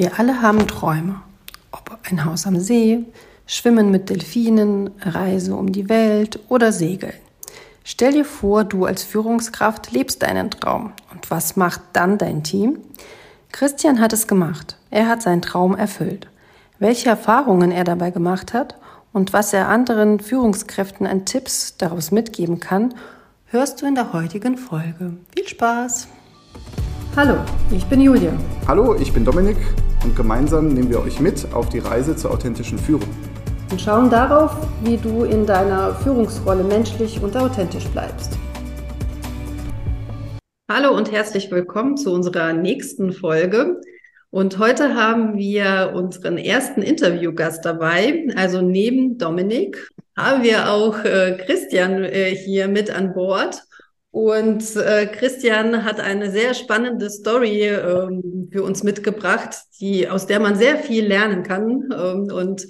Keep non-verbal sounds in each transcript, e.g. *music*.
Wir alle haben Träume. Ob ein Haus am See, Schwimmen mit Delfinen, Reise um die Welt oder Segeln. Stell dir vor, du als Führungskraft lebst deinen Traum. Und was macht dann dein Team? Christian hat es gemacht. Er hat seinen Traum erfüllt. Welche Erfahrungen er dabei gemacht hat und was er anderen Führungskräften an Tipps daraus mitgeben kann, hörst du in der heutigen Folge. Viel Spaß! Hallo, ich bin Julia. Hallo, ich bin Dominik und gemeinsam nehmen wir euch mit auf die Reise zur authentischen Führung. Und schauen darauf, wie du in deiner Führungsrolle menschlich und authentisch bleibst. Hallo und herzlich willkommen zu unserer nächsten Folge. Und heute haben wir unseren ersten Interviewgast dabei. Also neben Dominik haben wir auch äh, Christian äh, hier mit an Bord. Und äh, Christian hat eine sehr spannende Story ähm, für uns mitgebracht, die, aus der man sehr viel lernen kann. Ähm, und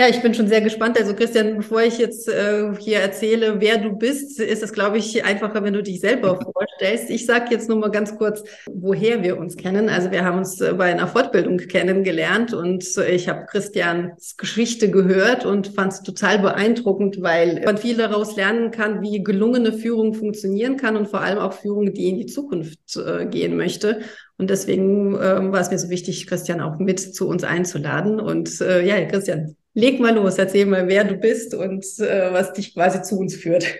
ja, ich bin schon sehr gespannt. Also Christian, bevor ich jetzt äh, hier erzähle, wer du bist, ist es, glaube ich, einfacher, wenn du dich selber *laughs* vorstellst. Ich sage jetzt nur mal ganz kurz, woher wir uns kennen. Also wir haben uns äh, bei einer Fortbildung kennengelernt und ich habe Christians Geschichte gehört und fand es total beeindruckend, weil man viel daraus lernen kann, wie gelungene Führung funktionieren kann und vor allem auch Führung, die in die Zukunft äh, gehen möchte. Und deswegen äh, war es mir so wichtig, Christian auch mit zu uns einzuladen. Und äh, ja, Christian, leg mal los, erzähl mal, wer du bist und äh, was dich quasi zu uns führt.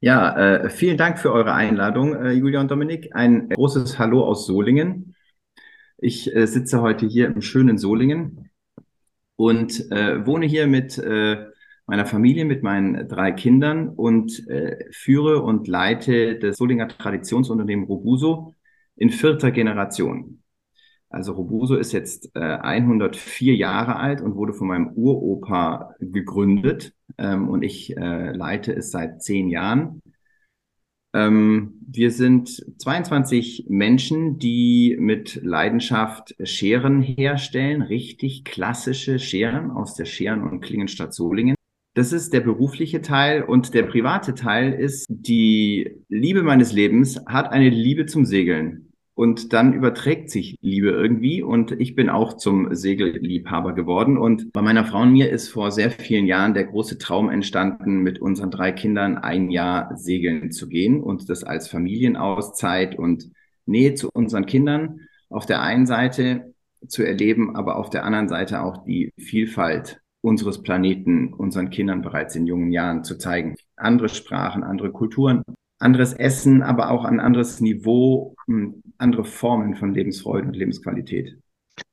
Ja, äh, vielen Dank für eure Einladung, äh, Julia und Dominik. Ein großes Hallo aus Solingen. Ich äh, sitze heute hier im schönen Solingen und äh, wohne hier mit äh, meiner Familie, mit meinen drei Kindern und führe und leite das Solinger Traditionsunternehmen Robuso in vierter Generation. Also Robuso ist jetzt äh, 104 Jahre alt und wurde von meinem Uropa gegründet ähm, und ich äh, leite es seit zehn Jahren. Ähm, wir sind 22 Menschen, die mit Leidenschaft Scheren herstellen, richtig klassische Scheren aus der Scheren- und Klingenstadt Solingen. Das ist der berufliche Teil und der private Teil ist die Liebe meines Lebens hat eine Liebe zum Segeln. Und dann überträgt sich Liebe irgendwie und ich bin auch zum Segelliebhaber geworden. Und bei meiner Frau und mir ist vor sehr vielen Jahren der große Traum entstanden, mit unseren drei Kindern ein Jahr segeln zu gehen und das als Familienauszeit und Nähe zu unseren Kindern auf der einen Seite zu erleben, aber auf der anderen Seite auch die Vielfalt unseres Planeten unseren Kindern bereits in jungen Jahren zu zeigen. Andere Sprachen, andere Kulturen, anderes Essen, aber auch ein anderes Niveau, hm, andere Formen von Lebensfreude und Lebensqualität.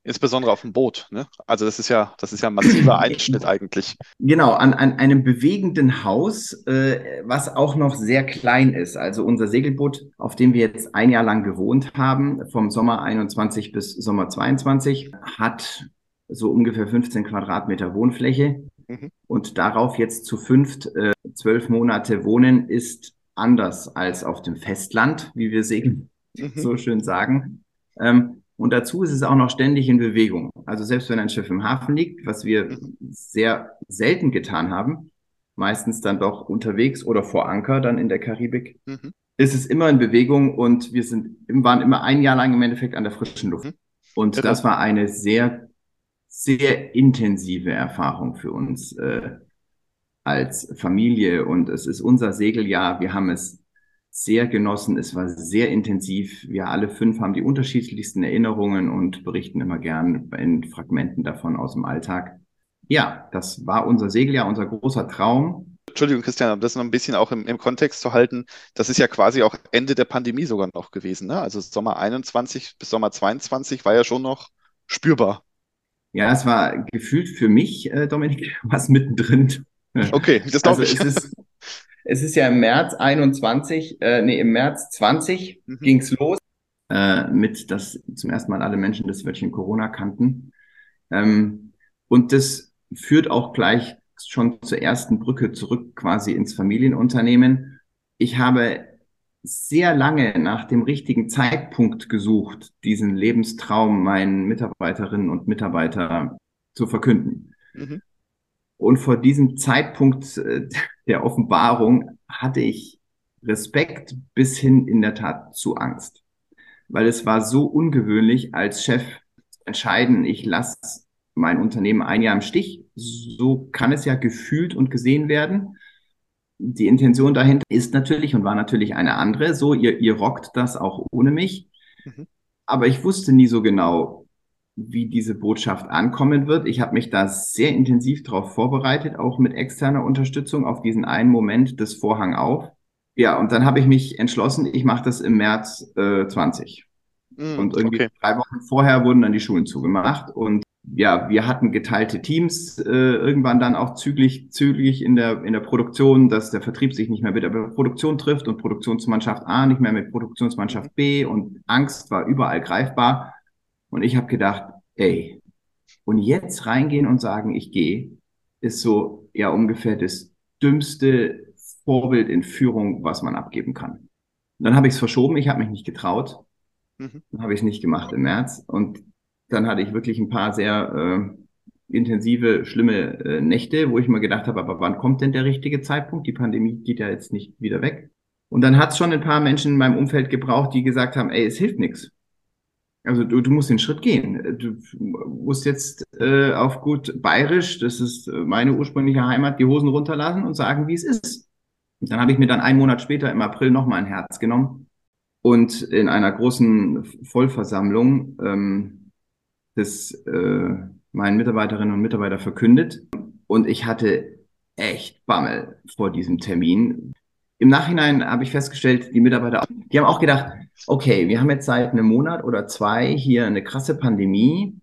Insbesondere auf dem Boot. Ne? Also das ist ja, das ist ja ein massiver Einschnitt eigentlich. Genau, an, an einem bewegenden Haus, äh, was auch noch sehr klein ist. Also unser Segelboot, auf dem wir jetzt ein Jahr lang gewohnt haben, vom Sommer 21 bis Sommer 22, hat so ungefähr 15 Quadratmeter Wohnfläche. Mhm. Und darauf jetzt zu fünft äh, zwölf Monate wohnen, ist anders als auf dem Festland, wie wir Segeln mhm. so schön sagen. Ähm, und dazu ist es auch noch ständig in Bewegung. Also selbst wenn ein Schiff im Hafen liegt, was wir mhm. sehr selten getan haben, meistens dann doch unterwegs oder vor Anker dann in der Karibik, mhm. ist es immer in Bewegung und wir sind, waren immer ein Jahr lang im Endeffekt an der frischen Luft. Mhm. Und das war eine sehr, sehr intensive Erfahrung für uns. Äh, als Familie und es ist unser Segeljahr. Wir haben es sehr genossen. Es war sehr intensiv. Wir alle fünf haben die unterschiedlichsten Erinnerungen und berichten immer gern in Fragmenten davon aus dem Alltag. Ja, das war unser Segeljahr, unser großer Traum. Entschuldigung, Christian, um das noch ein bisschen auch im, im, Kontext zu halten, das ist ja quasi auch Ende der Pandemie sogar noch gewesen. Ne? Also Sommer 21 bis Sommer 22 war ja schon noch spürbar. Ja, es war gefühlt für mich, äh, Dominik, *laughs* was mittendrin. Okay, das glaube also ich. Es ist, *laughs* es ist ja im März 21, äh, nee, im März 20 mhm. ging's los, äh, mit, dass zum ersten Mal alle Menschen das Wörtchen Corona kannten. Ähm, und das führt auch gleich schon zur ersten Brücke zurück quasi ins Familienunternehmen. Ich habe sehr lange nach dem richtigen Zeitpunkt gesucht, diesen Lebenstraum meinen Mitarbeiterinnen und Mitarbeitern zu verkünden. Mhm. Und vor diesem Zeitpunkt äh, der Offenbarung hatte ich Respekt bis hin in der Tat zu Angst. Weil es war so ungewöhnlich als Chef entscheiden, ich lasse mein Unternehmen ein Jahr im Stich. So kann es ja gefühlt und gesehen werden. Die Intention dahinter ist natürlich und war natürlich eine andere. So, ihr, ihr rockt das auch ohne mich. Mhm. Aber ich wusste nie so genau, wie diese Botschaft ankommen wird. Ich habe mich da sehr intensiv darauf vorbereitet, auch mit externer Unterstützung auf diesen einen Moment des Vorhang auf. Ja, und dann habe ich mich entschlossen, ich mache das im März äh, 20. Mm, und irgendwie okay. drei Wochen vorher wurden dann die Schulen zugemacht. Und ja, wir hatten geteilte Teams äh, irgendwann dann auch zügig, zügig in der, in der Produktion, dass der Vertrieb sich nicht mehr mit der Produktion trifft und Produktionsmannschaft A nicht mehr mit Produktionsmannschaft B und Angst war überall greifbar. Und ich habe gedacht, ey, und jetzt reingehen und sagen, ich gehe, ist so ja ungefähr das dümmste Vorbild in Führung, was man abgeben kann. dann habe ich es verschoben, ich habe mich nicht getraut. Mhm. Dann habe ich es nicht gemacht im März. Und dann hatte ich wirklich ein paar sehr äh, intensive, schlimme äh, Nächte, wo ich mir gedacht habe, aber wann kommt denn der richtige Zeitpunkt? Die Pandemie geht ja jetzt nicht wieder weg. Und dann hat es schon ein paar Menschen in meinem Umfeld gebraucht, die gesagt haben, ey, es hilft nichts. Also du, du musst den Schritt gehen. Du musst jetzt äh, auf gut bayerisch, das ist meine ursprüngliche Heimat, die Hosen runterlassen und sagen, wie es ist. Und dann habe ich mir dann einen Monat später im April nochmal ein Herz genommen und in einer großen Vollversammlung ähm, das äh, meinen Mitarbeiterinnen und Mitarbeiter verkündet. Und ich hatte echt Bammel vor diesem Termin. Im Nachhinein habe ich festgestellt, die Mitarbeiter, die haben auch gedacht, okay, wir haben jetzt seit einem Monat oder zwei hier eine krasse Pandemie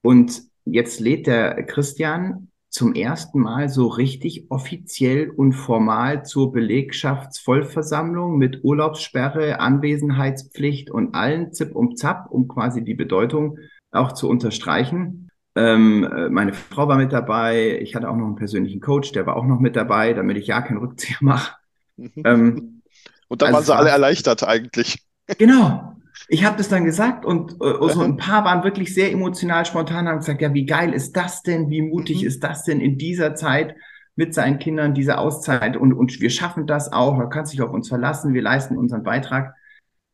und jetzt lädt der Christian zum ersten Mal so richtig offiziell und formal zur Belegschaftsvollversammlung mit Urlaubssperre, Anwesenheitspflicht und allen Zip um Zap, um quasi die Bedeutung auch zu unterstreichen. Ähm, äh, meine Frau war mit dabei, ich hatte auch noch einen persönlichen Coach, der war auch noch mit dabei, damit ich ja keinen Rückzieher mache. Ähm, und dann also waren sie alle erleichtert eigentlich. Genau. Ich habe das dann gesagt und äh, so ein paar waren wirklich sehr emotional spontan, haben gesagt, ja, wie geil ist das denn? Wie mutig mhm. ist das denn in dieser Zeit mit seinen Kindern, diese Auszeit? Und, und wir schaffen das auch, man kann sich auf uns verlassen, wir leisten unseren Beitrag.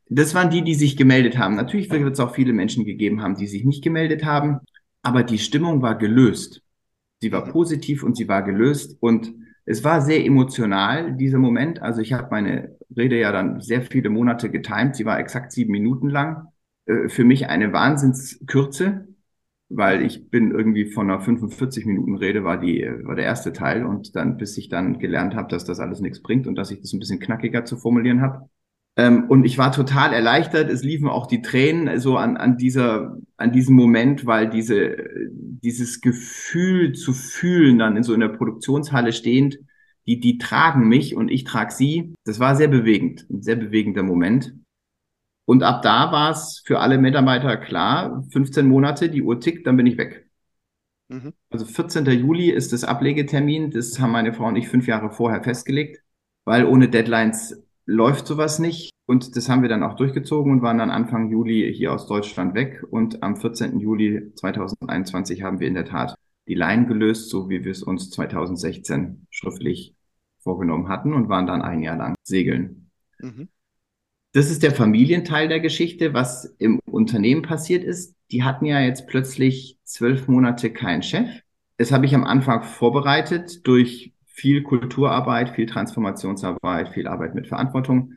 Das waren die, die sich gemeldet haben. Natürlich wird es auch viele Menschen gegeben haben, die sich nicht gemeldet haben, aber die Stimmung war gelöst. Sie war mhm. positiv und sie war gelöst und es war sehr emotional, dieser Moment. Also ich habe meine Rede ja dann sehr viele Monate getimt. Sie war exakt sieben Minuten lang. Äh, für mich eine Wahnsinnskürze, weil ich bin irgendwie von einer 45 Minuten Rede war die war der erste Teil und dann bis ich dann gelernt habe, dass das alles nichts bringt und dass ich das ein bisschen knackiger zu formulieren habe. Ähm, und ich war total erleichtert. Es liefen auch die Tränen so an, an dieser, an diesem Moment, weil diese, dieses Gefühl zu fühlen, dann in so einer Produktionshalle stehend, die, die tragen mich und ich trage sie. Das war sehr bewegend, ein sehr bewegender Moment. Und ab da war es für alle Mitarbeiter klar, 15 Monate, die Uhr tickt, dann bin ich weg. Mhm. Also 14. Juli ist das Ablegetermin. Das haben meine Frau und ich fünf Jahre vorher festgelegt, weil ohne Deadlines läuft sowas nicht. Und das haben wir dann auch durchgezogen und waren dann Anfang Juli hier aus Deutschland weg. Und am 14. Juli 2021 haben wir in der Tat die Line gelöst, so wie wir es uns 2016 schriftlich vorgenommen hatten und waren dann ein Jahr lang segeln. Mhm. Das ist der Familienteil der Geschichte. Was im Unternehmen passiert ist, die hatten ja jetzt plötzlich zwölf Monate keinen Chef. Das habe ich am Anfang vorbereitet durch viel Kulturarbeit, viel Transformationsarbeit, viel Arbeit mit Verantwortung.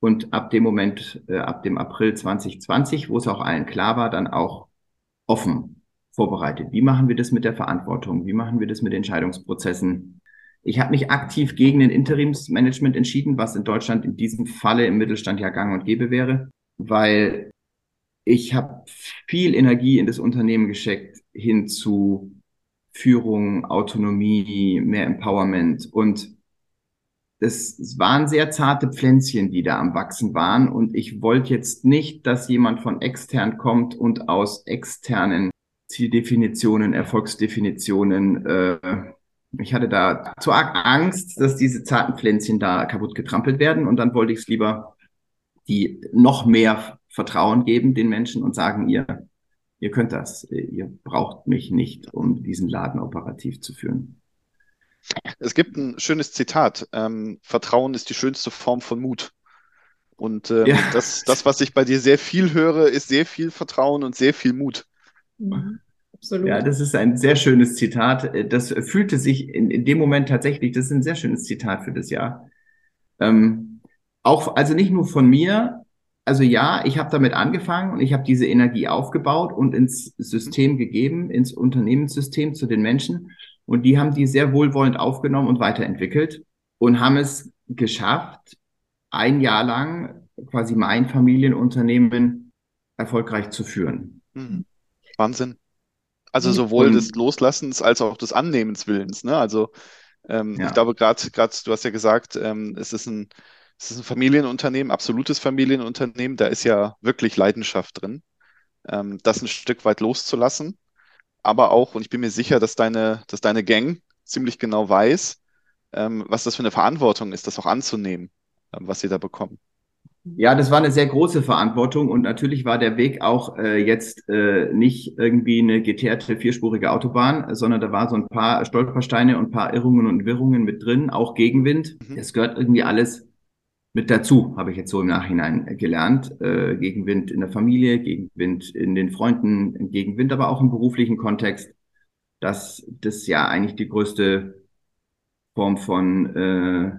Und ab dem Moment, äh, ab dem April 2020, wo es auch allen klar war, dann auch offen vorbereitet. Wie machen wir das mit der Verantwortung? Wie machen wir das mit Entscheidungsprozessen? Ich habe mich aktiv gegen den Interimsmanagement entschieden, was in Deutschland in diesem Falle im Mittelstand ja gang und gäbe wäre, weil ich habe viel Energie in das Unternehmen geschickt hin zu Führung, Autonomie, mehr Empowerment. Und es, waren sehr zarte Pflänzchen, die da am Wachsen waren. Und ich wollte jetzt nicht, dass jemand von extern kommt und aus externen Zieldefinitionen, Erfolgsdefinitionen, äh, ich hatte da zu arg Angst, dass diese zarten Pflänzchen da kaputt getrampelt werden. Und dann wollte ich es lieber die noch mehr Vertrauen geben den Menschen und sagen, ihr ihr könnt das. Ihr braucht mich nicht, um diesen Laden operativ zu führen. Es gibt ein schönes Zitat. Ähm, Vertrauen ist die schönste Form von Mut. Und ähm, ja. das, das, was ich bei dir sehr viel höre, ist sehr viel Vertrauen und sehr viel Mut. Mhm. Absolut. Ja, das ist ein sehr schönes Zitat. Das fühlte sich in, in dem Moment tatsächlich, das ist ein sehr schönes Zitat für das Jahr. Ähm, auch, also nicht nur von mir, also ja, ich habe damit angefangen und ich habe diese Energie aufgebaut und ins System gegeben, ins Unternehmenssystem zu den Menschen. Und die haben die sehr wohlwollend aufgenommen und weiterentwickelt und haben es geschafft, ein Jahr lang quasi mein Familienunternehmen erfolgreich zu führen. Mhm. Wahnsinn. Also mhm. sowohl und, des Loslassens als auch des Annehmenswillens. Ne? Also ähm, ja. ich glaube gerade, gerade du hast ja gesagt, ähm, es ist ein, es ist ein Familienunternehmen, absolutes Familienunternehmen. Da ist ja wirklich Leidenschaft drin, ähm, das ein Stück weit loszulassen. Aber auch, und ich bin mir sicher, dass deine, dass deine Gang ziemlich genau weiß, ähm, was das für eine Verantwortung ist, das auch anzunehmen, ähm, was sie da bekommen. Ja, das war eine sehr große Verantwortung und natürlich war der Weg auch äh, jetzt äh, nicht irgendwie eine geteerte vierspurige Autobahn, sondern da war so ein paar Stolpersteine und ein paar Irrungen und Wirrungen mit drin, auch Gegenwind. Mhm. Das gehört irgendwie alles mit dazu, habe ich jetzt so im Nachhinein gelernt. Äh, Gegenwind in der Familie, Gegenwind in den Freunden, Gegenwind aber auch im beruflichen Kontext. dass das ja eigentlich die größte Form von äh,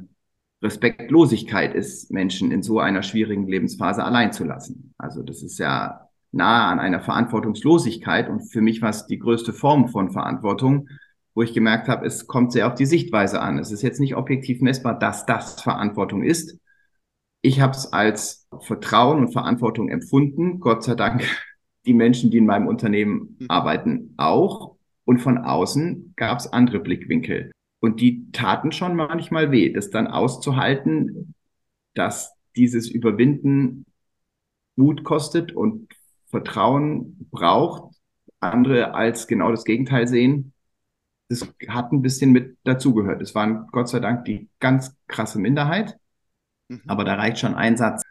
Respektlosigkeit ist, Menschen in so einer schwierigen Lebensphase allein zu lassen. Also das ist ja nahe an einer Verantwortungslosigkeit und für mich war es die größte Form von Verantwortung, wo ich gemerkt habe, es kommt sehr auf die Sichtweise an. Es ist jetzt nicht objektiv messbar, dass das Verantwortung ist. Ich habe es als Vertrauen und Verantwortung empfunden. Gott sei Dank die Menschen, die in meinem Unternehmen arbeiten, auch. Und von außen gab es andere Blickwinkel. Und die taten schon manchmal weh, das dann auszuhalten, dass dieses Überwinden Mut kostet und Vertrauen braucht, andere als genau das Gegenteil sehen. Das hat ein bisschen mit dazugehört. Es waren Gott sei Dank die ganz krasse Minderheit, mhm. Aber da reicht schon ein Satz,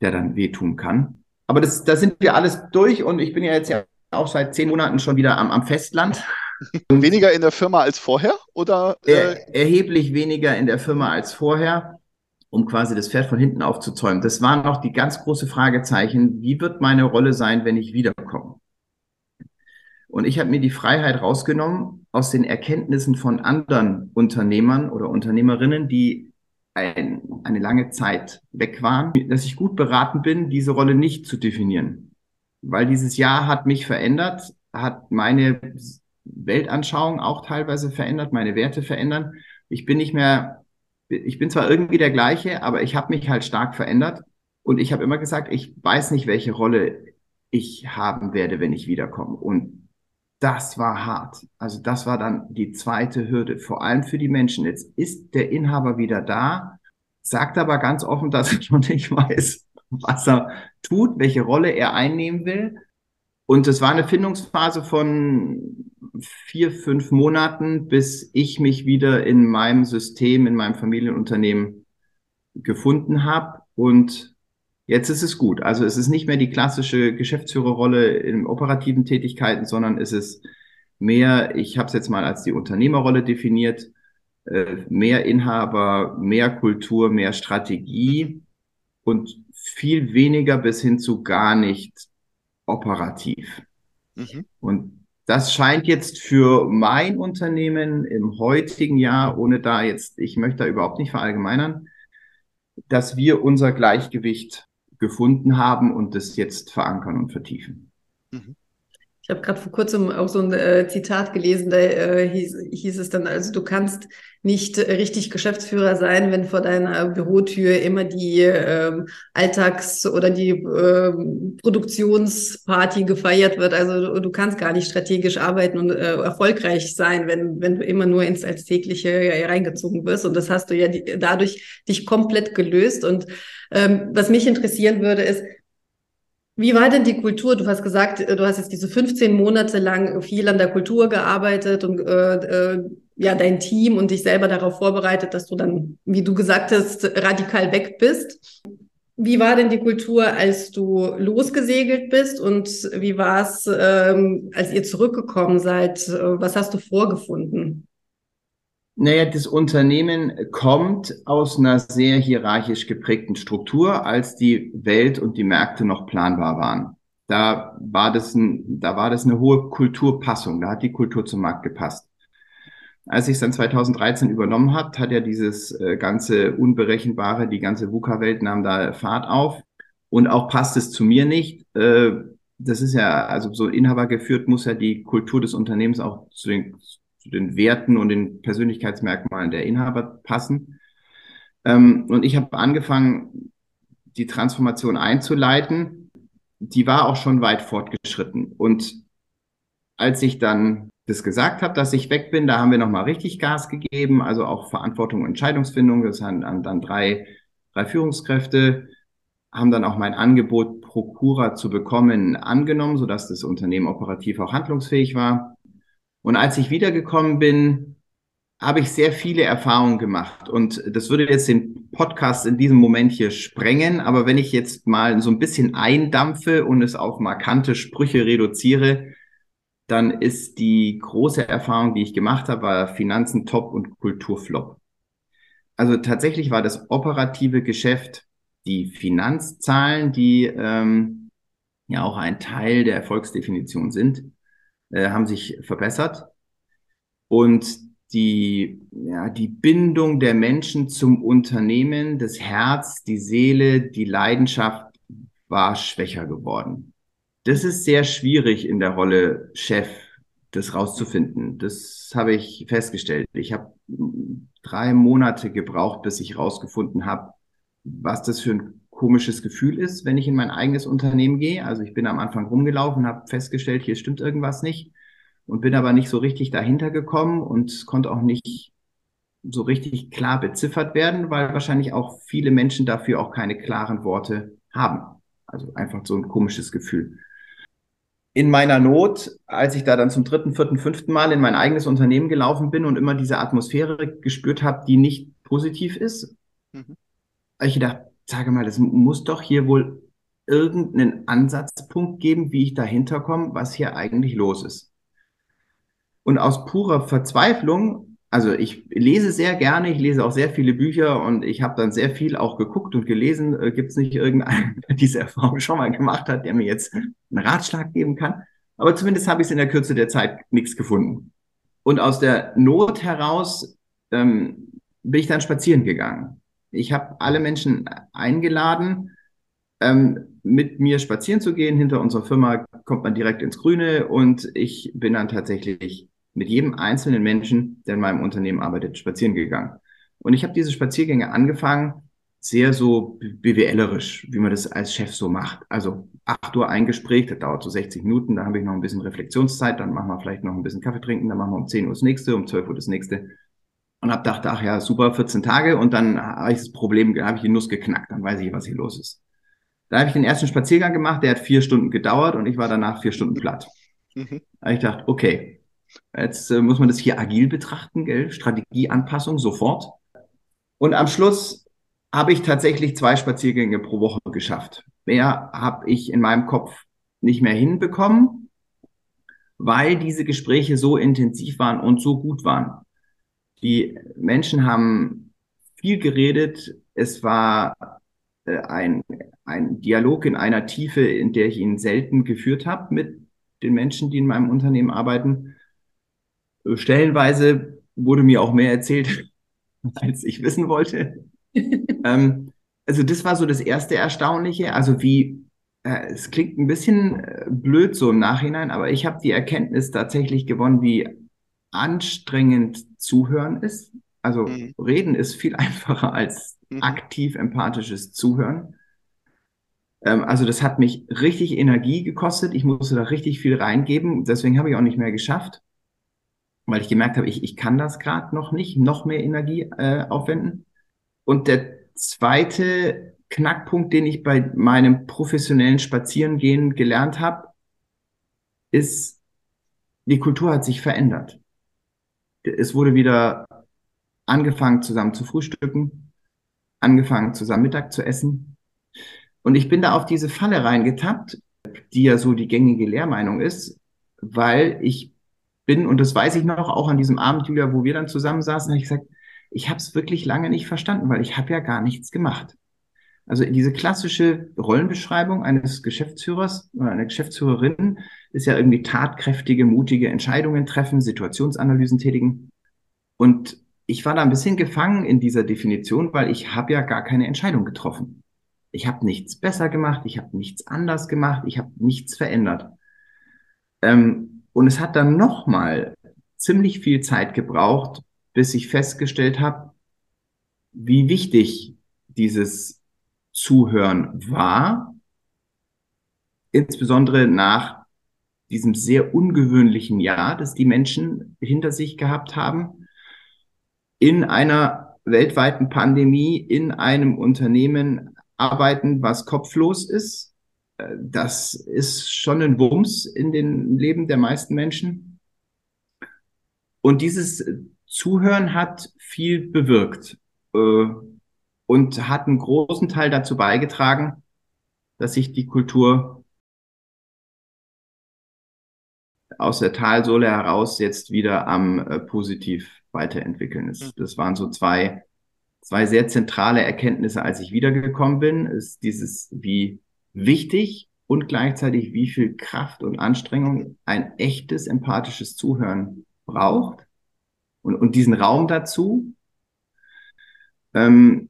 der dann wehtun kann. Aber das, da sind wir alles durch und ich bin ja jetzt ja auch seit zehn Monaten schon wieder am, am Festland. *laughs* Weniger in der Firma als vorher oder? Äh? Er, erheblich weniger in der Firma als vorher, um quasi das Pferd von hinten aufzuzäumen. Das waren noch die ganz große Fragezeichen. Wie wird meine Rolle sein, wenn ich wiederkomme? Und ich habe mir die Freiheit rausgenommen aus den Erkenntnissen von anderen Unternehmern oder Unternehmerinnen, die ein, eine lange Zeit weg waren, dass ich gut beraten bin, diese Rolle nicht zu definieren. Weil dieses Jahr hat mich verändert, hat meine Weltanschauung auch teilweise verändert, meine Werte verändern. Ich bin nicht mehr, ich bin zwar irgendwie der gleiche, aber ich habe mich halt stark verändert. Und ich habe immer gesagt, ich weiß nicht, welche Rolle ich haben werde, wenn ich wiederkomme. Und das war hart. Also das war dann die zweite Hürde, vor allem für die Menschen. Jetzt ist der Inhaber wieder da, sagt aber ganz offen, dass er *laughs* noch nicht weiß, was er tut, welche Rolle er einnehmen will. Und es war eine Findungsphase von vier, fünf Monaten, bis ich mich wieder in meinem System, in meinem Familienunternehmen gefunden habe. Und jetzt ist es gut. Also es ist nicht mehr die klassische Geschäftsführerrolle in operativen Tätigkeiten, sondern es ist mehr, ich habe es jetzt mal als die Unternehmerrolle definiert, äh, mehr Inhaber, mehr Kultur, mehr Strategie und viel weniger bis hin zu gar nicht operativ. Mhm. Und das scheint jetzt für mein Unternehmen im heutigen Jahr, ohne da jetzt, ich möchte da überhaupt nicht verallgemeinern, dass wir unser Gleichgewicht gefunden haben und das jetzt verankern und vertiefen. Mhm. Ich habe gerade vor kurzem auch so ein äh, Zitat gelesen, da äh, hieß, hieß es dann, also du kannst nicht richtig Geschäftsführer sein, wenn vor deiner Bürotür immer die ähm, Alltags- oder die ähm, Produktionsparty gefeiert wird. Also du, du, kannst gar nicht strategisch arbeiten und äh, erfolgreich sein, wenn, wenn du immer nur ins Alltägliche ja, reingezogen wirst. Und das hast du ja die, dadurch dich komplett gelöst. Und ähm, was mich interessieren würde, ist, wie war denn die Kultur? Du hast gesagt, äh, du hast jetzt diese 15 Monate lang viel an der Kultur gearbeitet und äh, äh, ja dein Team und dich selber darauf vorbereitet, dass du dann, wie du gesagt hast, radikal weg bist. Wie war denn die Kultur, als du losgesegelt bist und wie war es, ähm, als ihr zurückgekommen seid? Äh, was hast du vorgefunden? Naja, das Unternehmen kommt aus einer sehr hierarchisch geprägten Struktur, als die Welt und die Märkte noch planbar waren. da war das ein, da war das eine hohe Kulturpassung. Da hat die Kultur zum Markt gepasst. Als ich es dann 2013 übernommen hat, hat ja dieses äh, ganze Unberechenbare, die ganze VUCA-Welt nahm da Fahrt auf. Und auch passt es zu mir nicht. Äh, das ist ja, also so Inhaber geführt, muss ja die Kultur des Unternehmens auch zu den, zu den Werten und den Persönlichkeitsmerkmalen der Inhaber passen. Ähm, und ich habe angefangen, die Transformation einzuleiten. Die war auch schon weit fortgeschritten. Und als ich dann das gesagt habe, dass ich weg bin, da haben wir nochmal richtig Gas gegeben, also auch Verantwortung und Entscheidungsfindung. Das haben dann drei, drei Führungskräfte, haben dann auch mein Angebot, Prokura zu bekommen, angenommen, sodass das Unternehmen operativ auch handlungsfähig war. Und als ich wiedergekommen bin, habe ich sehr viele Erfahrungen gemacht. Und das würde jetzt den Podcast in diesem Moment hier sprengen. Aber wenn ich jetzt mal so ein bisschen eindampfe und es auf markante Sprüche reduziere, dann ist die große Erfahrung, die ich gemacht habe, war Finanzen top und Kultur flop. Also tatsächlich war das operative Geschäft, die Finanzzahlen, die ähm, ja auch ein Teil der Erfolgsdefinition sind, äh, haben sich verbessert. Und die, ja, die Bindung der Menschen zum Unternehmen, das Herz, die Seele, die Leidenschaft war schwächer geworden. Das ist sehr schwierig in der Rolle Chef, das rauszufinden. Das habe ich festgestellt. Ich habe drei Monate gebraucht, bis ich rausgefunden habe, was das für ein komisches Gefühl ist, wenn ich in mein eigenes Unternehmen gehe. Also ich bin am Anfang rumgelaufen, habe festgestellt, hier stimmt irgendwas nicht und bin aber nicht so richtig dahinter gekommen und konnte auch nicht so richtig klar beziffert werden, weil wahrscheinlich auch viele Menschen dafür auch keine klaren Worte haben. Also einfach so ein komisches Gefühl. In meiner Not, als ich da dann zum dritten, vierten, fünften Mal in mein eigenes Unternehmen gelaufen bin und immer diese Atmosphäre gespürt habe, die nicht positiv ist, mhm. habe ich gedacht, sage mal, das muss doch hier wohl irgendeinen Ansatzpunkt geben, wie ich dahinter komme, was hier eigentlich los ist. Und aus purer Verzweiflung, also ich lese sehr gerne, ich lese auch sehr viele Bücher und ich habe dann sehr viel auch geguckt und gelesen. Äh, Gibt es nicht irgendeinen, *laughs* der diese Erfahrung schon mal gemacht hat, der mir jetzt einen Ratschlag geben kann? Aber zumindest habe ich es in der Kürze der Zeit nichts gefunden. Und aus der Not heraus ähm, bin ich dann spazieren gegangen. Ich habe alle Menschen eingeladen, ähm, mit mir spazieren zu gehen. Hinter unserer Firma kommt man direkt ins Grüne und ich bin dann tatsächlich mit jedem einzelnen Menschen, der in meinem Unternehmen arbeitet, spazieren gegangen. Und ich habe diese Spaziergänge angefangen, sehr so BWLerisch, wie man das als Chef so macht. Also 8 Uhr ein Gespräch, das dauert so 60 Minuten, da habe ich noch ein bisschen Reflexionszeit, dann machen wir vielleicht noch ein bisschen Kaffee trinken, dann machen wir um 10 Uhr das nächste, um 12 Uhr das nächste. Und habe gedacht, ach ja, super, 14 Tage und dann habe ich das Problem, habe ich die Nuss geknackt, dann weiß ich, was hier los ist. Da habe ich den ersten Spaziergang gemacht, der hat vier Stunden gedauert und ich war danach vier Stunden platt. Mhm. Da habe ich gedacht, okay, Jetzt äh, muss man das hier agil betrachten, gell? Strategieanpassung sofort. Und am Schluss habe ich tatsächlich zwei Spaziergänge pro Woche geschafft. Mehr habe ich in meinem Kopf nicht mehr hinbekommen, weil diese Gespräche so intensiv waren und so gut waren. Die Menschen haben viel geredet. Es war äh, ein, ein Dialog in einer Tiefe, in der ich ihn selten geführt habe mit den Menschen, die in meinem Unternehmen arbeiten. Stellenweise wurde mir auch mehr erzählt, *laughs* als ich wissen wollte. *laughs* ähm, also das war so das erste Erstaunliche. Also wie, äh, es klingt ein bisschen äh, blöd so im Nachhinein, aber ich habe die Erkenntnis tatsächlich gewonnen, wie anstrengend Zuhören ist. Also mhm. Reden ist viel *laughs* einfacher als mhm. aktiv empathisches Zuhören. Ähm, also das hat mich richtig Energie gekostet. Ich musste da richtig viel reingeben. Deswegen habe ich auch nicht mehr geschafft weil ich gemerkt habe, ich, ich kann das gerade noch nicht, noch mehr Energie äh, aufwenden. Und der zweite Knackpunkt, den ich bei meinem professionellen Spazierengehen gelernt habe, ist, die Kultur hat sich verändert. Es wurde wieder angefangen, zusammen zu frühstücken, angefangen, zusammen Mittag zu essen. Und ich bin da auf diese Falle reingetappt, die ja so die gängige Lehrmeinung ist, weil ich bin, und das weiß ich noch, auch an diesem Abend, Julia, wo wir dann zusammen saßen, habe ich gesagt, ich habe es wirklich lange nicht verstanden, weil ich habe ja gar nichts gemacht. Also diese klassische Rollenbeschreibung eines Geschäftsführers oder einer Geschäftsführerin ist ja irgendwie tatkräftige, mutige Entscheidungen treffen, Situationsanalysen tätigen. Und ich war da ein bisschen gefangen in dieser Definition, weil ich habe ja gar keine Entscheidung getroffen. Ich habe nichts besser gemacht, ich habe nichts anders gemacht, ich habe nichts verändert. Ähm, und es hat dann nochmal ziemlich viel Zeit gebraucht, bis ich festgestellt habe, wie wichtig dieses Zuhören war, insbesondere nach diesem sehr ungewöhnlichen Jahr, das die Menschen hinter sich gehabt haben, in einer weltweiten Pandemie, in einem Unternehmen arbeiten, was kopflos ist. Äh, das ist schon ein Wumms in den Leben der meisten Menschen. Und dieses Zuhören hat viel bewirkt. Und hat einen großen Teil dazu beigetragen, dass sich die Kultur aus der Talsohle heraus jetzt wieder am äh, positiv weiterentwickeln ist. Mhm. Das waren so zwei, zwei sehr zentrale Erkenntnisse, als ich wiedergekommen bin, ist dieses, wie wichtig und gleichzeitig wie viel Kraft und Anstrengung ein echtes empathisches Zuhören braucht und, und diesen Raum dazu. Ähm,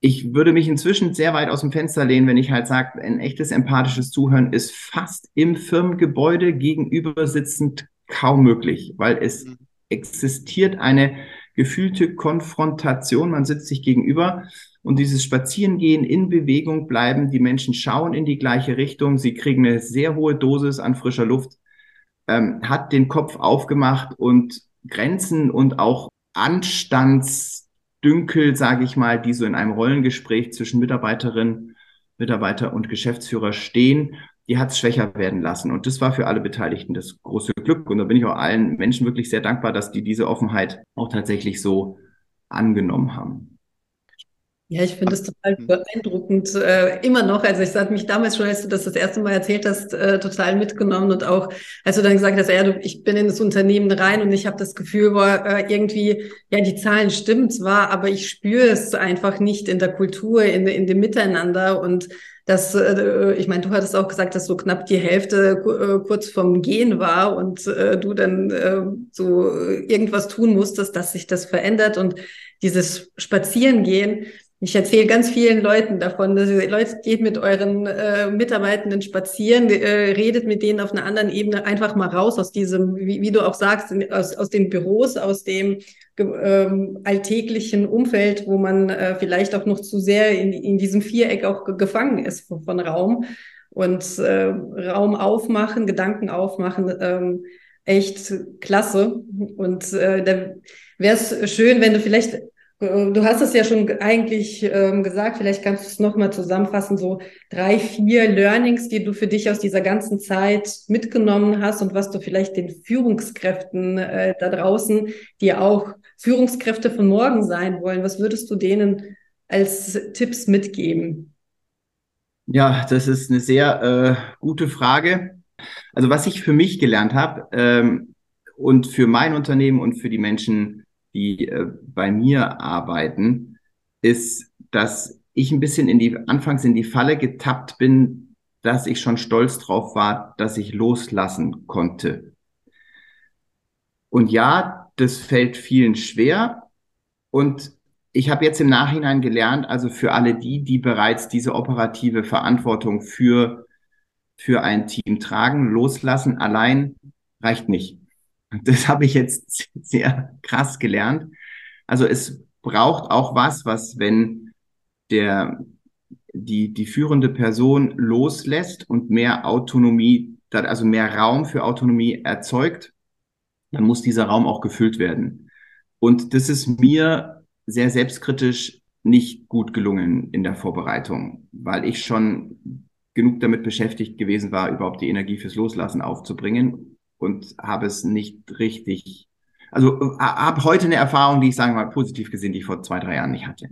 ich würde mich inzwischen sehr weit aus dem Fenster lehnen, wenn ich halt sage, ein echtes empathisches Zuhören ist fast im Firmengebäude gegenüber sitzend kaum möglich, weil es mhm. existiert eine gefühlte Konfrontation. Man sitzt sich gegenüber und dieses Spazierengehen in Bewegung bleiben. Die Menschen schauen in die gleiche Richtung. Sie kriegen eine sehr hohe Dosis an frischer Luft, ähm, hat den Kopf aufgemacht und Grenzen und auch Anstands Dünkel, sage ich mal, die so in einem Rollengespräch zwischen Mitarbeiterin, Mitarbeiter und Geschäftsführer stehen, die hat es schwächer werden lassen. Und das war für alle Beteiligten das große Glück. Und da bin ich auch allen Menschen wirklich sehr dankbar, dass die diese Offenheit auch tatsächlich so angenommen haben. Ja, ich finde es total mhm. beeindruckend, äh, immer noch. Also ich sage mich damals schon, als du das das erste Mal erzählt hast, äh, total mitgenommen und auch, als du dann gesagt hast, ja, du, ich bin in das Unternehmen rein und ich habe das Gefühl, boah, äh, irgendwie, ja, die Zahlen stimmen zwar, aber ich spüre es einfach nicht in der Kultur, in, in dem Miteinander und das, äh, ich meine, du hattest auch gesagt, dass so knapp die Hälfte äh, kurz vom Gehen war und äh, du dann so irgendwas tun musstest, dass sich das verändert und dieses Spazierengehen, ich erzähle ganz vielen Leuten davon, dass ihr, Leute geht mit euren äh, Mitarbeitenden spazieren, äh, redet mit denen auf einer anderen Ebene einfach mal raus aus diesem, wie, wie du auch sagst, aus, aus den Büros, aus dem ähm, alltäglichen Umfeld, wo man äh, vielleicht auch noch zu sehr in, in diesem Viereck auch gefangen ist von, von Raum und äh, Raum aufmachen, Gedanken aufmachen, ähm, echt klasse. Und äh, da wäre es schön, wenn du vielleicht du hast es ja schon eigentlich ähm, gesagt, vielleicht kannst du es nochmal zusammenfassen, so drei, vier Learnings, die du für dich aus dieser ganzen Zeit mitgenommen hast und was du vielleicht den Führungskräften äh, da draußen, die auch Führungskräfte von morgen sein wollen, was würdest du denen als Tipps mitgeben? Ja, das ist eine sehr äh, gute Frage. Also was ich für mich gelernt habe ähm, und für mein Unternehmen und für die Menschen, die äh, bei mir arbeiten, ist, dass ich ein bisschen in die, anfangs in die Falle getappt bin, dass ich schon stolz drauf war, dass ich loslassen konnte. Und ja, das fällt vielen schwer. Und ich habe jetzt im Nachhinein gelernt, also für alle die, die bereits diese operative Verantwortung für, für ein Team tragen, loslassen allein reicht nicht. Das habe ich jetzt sehr krass gelernt. Also es braucht auch was, was, wenn der, die, die führende Person loslässt und mehr Autonomie, also mehr Raum für Autonomie erzeugt, dann muss dieser Raum auch gefüllt werden. Und das ist mir sehr selbstkritisch nicht gut gelungen in der Vorbereitung, weil ich schon genug damit beschäftigt gewesen war, überhaupt die Energie fürs Loslassen aufzubringen und habe es nicht richtig, also äh, habe heute eine Erfahrung, die ich sagen mal positiv gesehen, die ich vor zwei, drei Jahren nicht hatte.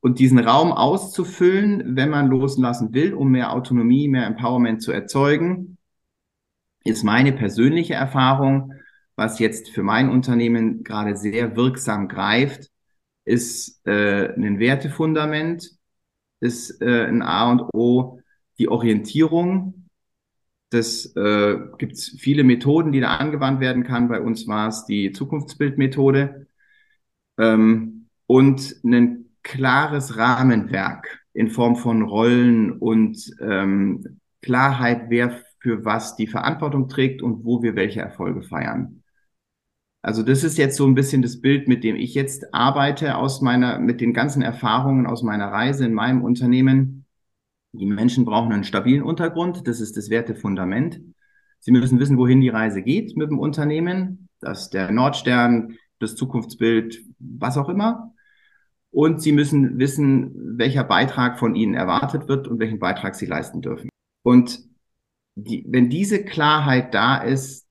Und diesen Raum auszufüllen, wenn man loslassen will, um mehr Autonomie, mehr Empowerment zu erzeugen, ist meine persönliche Erfahrung, was jetzt für mein Unternehmen gerade sehr wirksam greift, ist äh, ein Wertefundament, ist äh, ein A und O die Orientierung. Das äh, gibt es viele Methoden, die da angewandt werden kann. Bei uns war es die Zukunftsbildmethode ähm, und ein klares Rahmenwerk in Form von Rollen und ähm, Klarheit, wer für was die Verantwortung trägt und wo wir welche Erfolge feiern. Also das ist jetzt so ein bisschen das Bild, mit dem ich jetzt arbeite aus meiner, mit den ganzen Erfahrungen aus meiner Reise in meinem Unternehmen. Die Menschen brauchen einen stabilen Untergrund. Das ist das Wertefundament. Sie müssen wissen, wohin die Reise geht mit dem Unternehmen. dass der Nordstern, das Zukunftsbild, was auch immer. Und sie müssen wissen, welcher Beitrag von ihnen erwartet wird und welchen Beitrag sie leisten dürfen. Und die, wenn diese Klarheit da ist,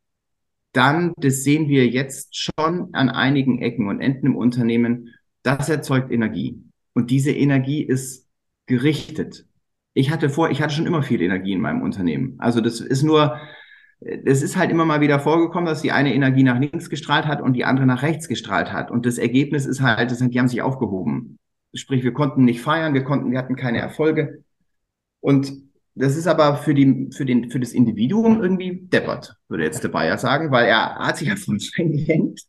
dann, das sehen wir jetzt schon an einigen Ecken und Enden im Unternehmen, das erzeugt Energie. Und diese Energie ist gerichtet. Ich hatte vor, ich hatte schon immer viel Energie in meinem Unternehmen. Also das ist nur, es ist halt immer mal wieder vorgekommen, dass die eine Energie nach links gestrahlt hat und die andere nach rechts gestrahlt hat. Und das Ergebnis ist halt, die haben sich aufgehoben. Sprich, wir konnten nicht feiern, wir konnten, wir hatten keine Erfolge. Und das ist aber für, die, für, den, für das Individuum irgendwie deppert, würde jetzt der Bayer sagen, weil er hat sich ja von Stein gehängt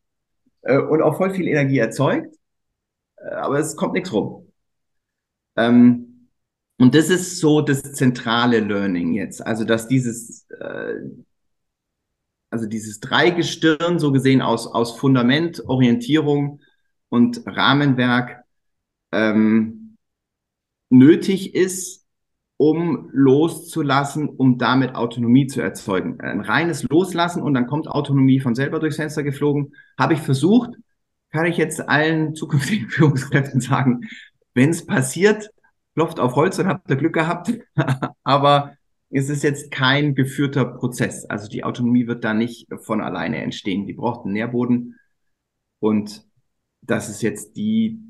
äh, und auch voll viel Energie erzeugt, äh, aber es kommt nichts rum. Ähm, und das ist so das zentrale Learning jetzt, also dass dieses, äh, also dieses Dreigestirn so gesehen aus, aus Fundament, Orientierung und Rahmenwerk ähm, nötig ist, um loszulassen, um damit Autonomie zu erzeugen. Ein reines Loslassen und dann kommt Autonomie von selber durchs Fenster geflogen. Habe ich versucht, kann ich jetzt allen zukünftigen *laughs* Führungskräften sagen, wenn es passiert, klopft auf Holz und habt ihr Glück gehabt. *laughs* Aber es ist jetzt kein geführter Prozess. Also die Autonomie wird da nicht von alleine entstehen. Die braucht einen Nährboden. Und das ist jetzt die,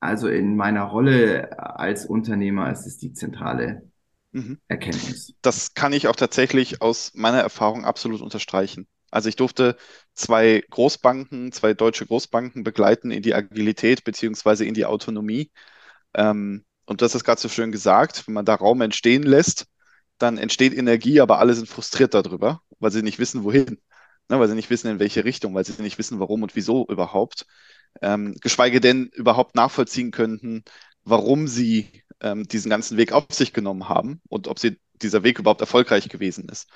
also in meiner Rolle als Unternehmer ist es die zentrale mhm. Erkenntnis. Das kann ich auch tatsächlich aus meiner Erfahrung absolut unterstreichen. Also ich durfte zwei Großbanken, zwei deutsche Großbanken begleiten in die Agilität beziehungsweise in die Autonomie. Ähm, und du hast es gerade so schön gesagt, wenn man da Raum entstehen lässt, dann entsteht Energie, aber alle sind frustriert darüber, weil sie nicht wissen, wohin. Ne, weil sie nicht wissen, in welche Richtung, weil sie nicht wissen, warum und wieso überhaupt. Ähm, geschweige denn überhaupt nachvollziehen könnten, warum sie ähm, diesen ganzen Weg auf sich genommen haben und ob sie, dieser Weg überhaupt erfolgreich gewesen ist.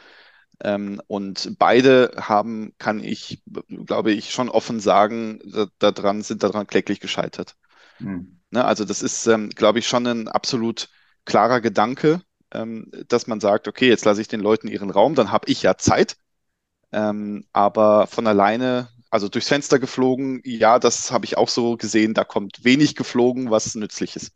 Ähm, und beide haben, kann ich, glaube ich, schon offen sagen, daran, da sind daran kläglich gescheitert. Mhm. Ne, also das ist, ähm, glaube ich, schon ein absolut klarer Gedanke, ähm, dass man sagt, okay, jetzt lasse ich den Leuten ihren Raum, dann habe ich ja Zeit. Ähm, aber von alleine also durchs Fenster geflogen, ja, das habe ich auch so gesehen. Da kommt wenig geflogen, was nützlich ist.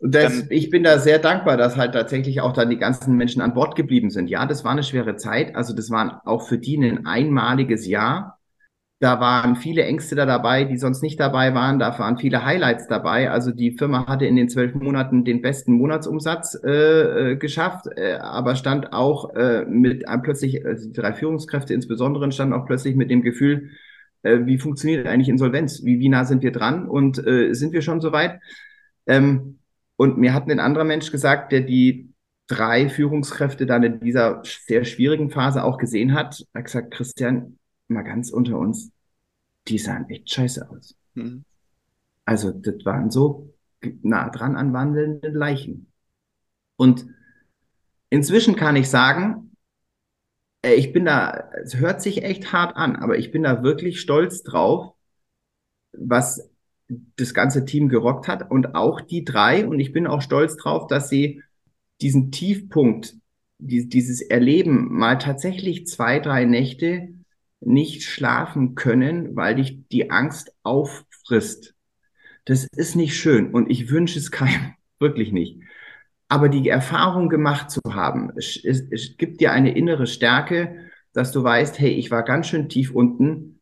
Das, ähm, ich bin da sehr dankbar, dass halt tatsächlich auch dann die ganzen Menschen an Bord geblieben sind. Ja, das war eine schwere Zeit. Also das war auch für die ein einmaliges Jahr. Da waren viele Ängste da dabei, die sonst nicht dabei waren. Da waren viele Highlights dabei. Also die Firma hatte in den zwölf Monaten den besten Monatsumsatz äh, äh geschafft, äh, aber stand auch äh, mit plötzlich, also die drei Führungskräfte insbesondere standen auch plötzlich mit dem Gefühl, äh, wie funktioniert eigentlich Insolvenz? Wie, wie nah sind wir dran? Und äh, sind wir schon soweit? Ähm, und mir hat ein anderer Mensch gesagt, der die drei Führungskräfte dann in dieser sehr schwierigen Phase auch gesehen hat, hat gesagt, Christian, mal ganz unter uns, die sahen echt scheiße aus. Mhm. Also, das waren so nah dran an wandelnden Leichen. Und inzwischen kann ich sagen, äh, ich bin da, es hört sich echt hart an, aber ich bin da wirklich stolz drauf, was das ganze Team gerockt hat und auch die drei. Und ich bin auch stolz drauf, dass sie diesen Tiefpunkt, die, dieses Erleben mal tatsächlich zwei, drei Nächte nicht schlafen können, weil dich die Angst auffrisst. Das ist nicht schön und ich wünsche es keinem, *laughs* wirklich nicht. Aber die Erfahrung gemacht zu haben, es, es, es gibt dir eine innere Stärke, dass du weißt, hey, ich war ganz schön tief unten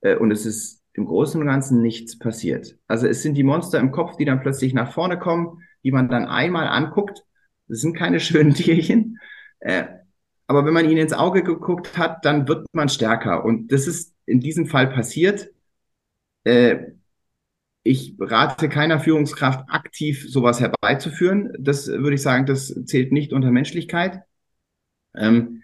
äh, und es ist im Großen und Ganzen nichts passiert. Also es sind die Monster im Kopf, die dann plötzlich nach vorne kommen, die man dann einmal anguckt. Das sind keine *laughs* schönen Tierchen. Äh, aber wenn man ihnen ins Auge geguckt hat, dann wird man stärker. Und das ist in diesem Fall passiert. Äh, ich rate keiner Führungskraft aktiv sowas herbeizuführen. Das würde ich sagen, das zählt nicht unter Menschlichkeit. Ähm,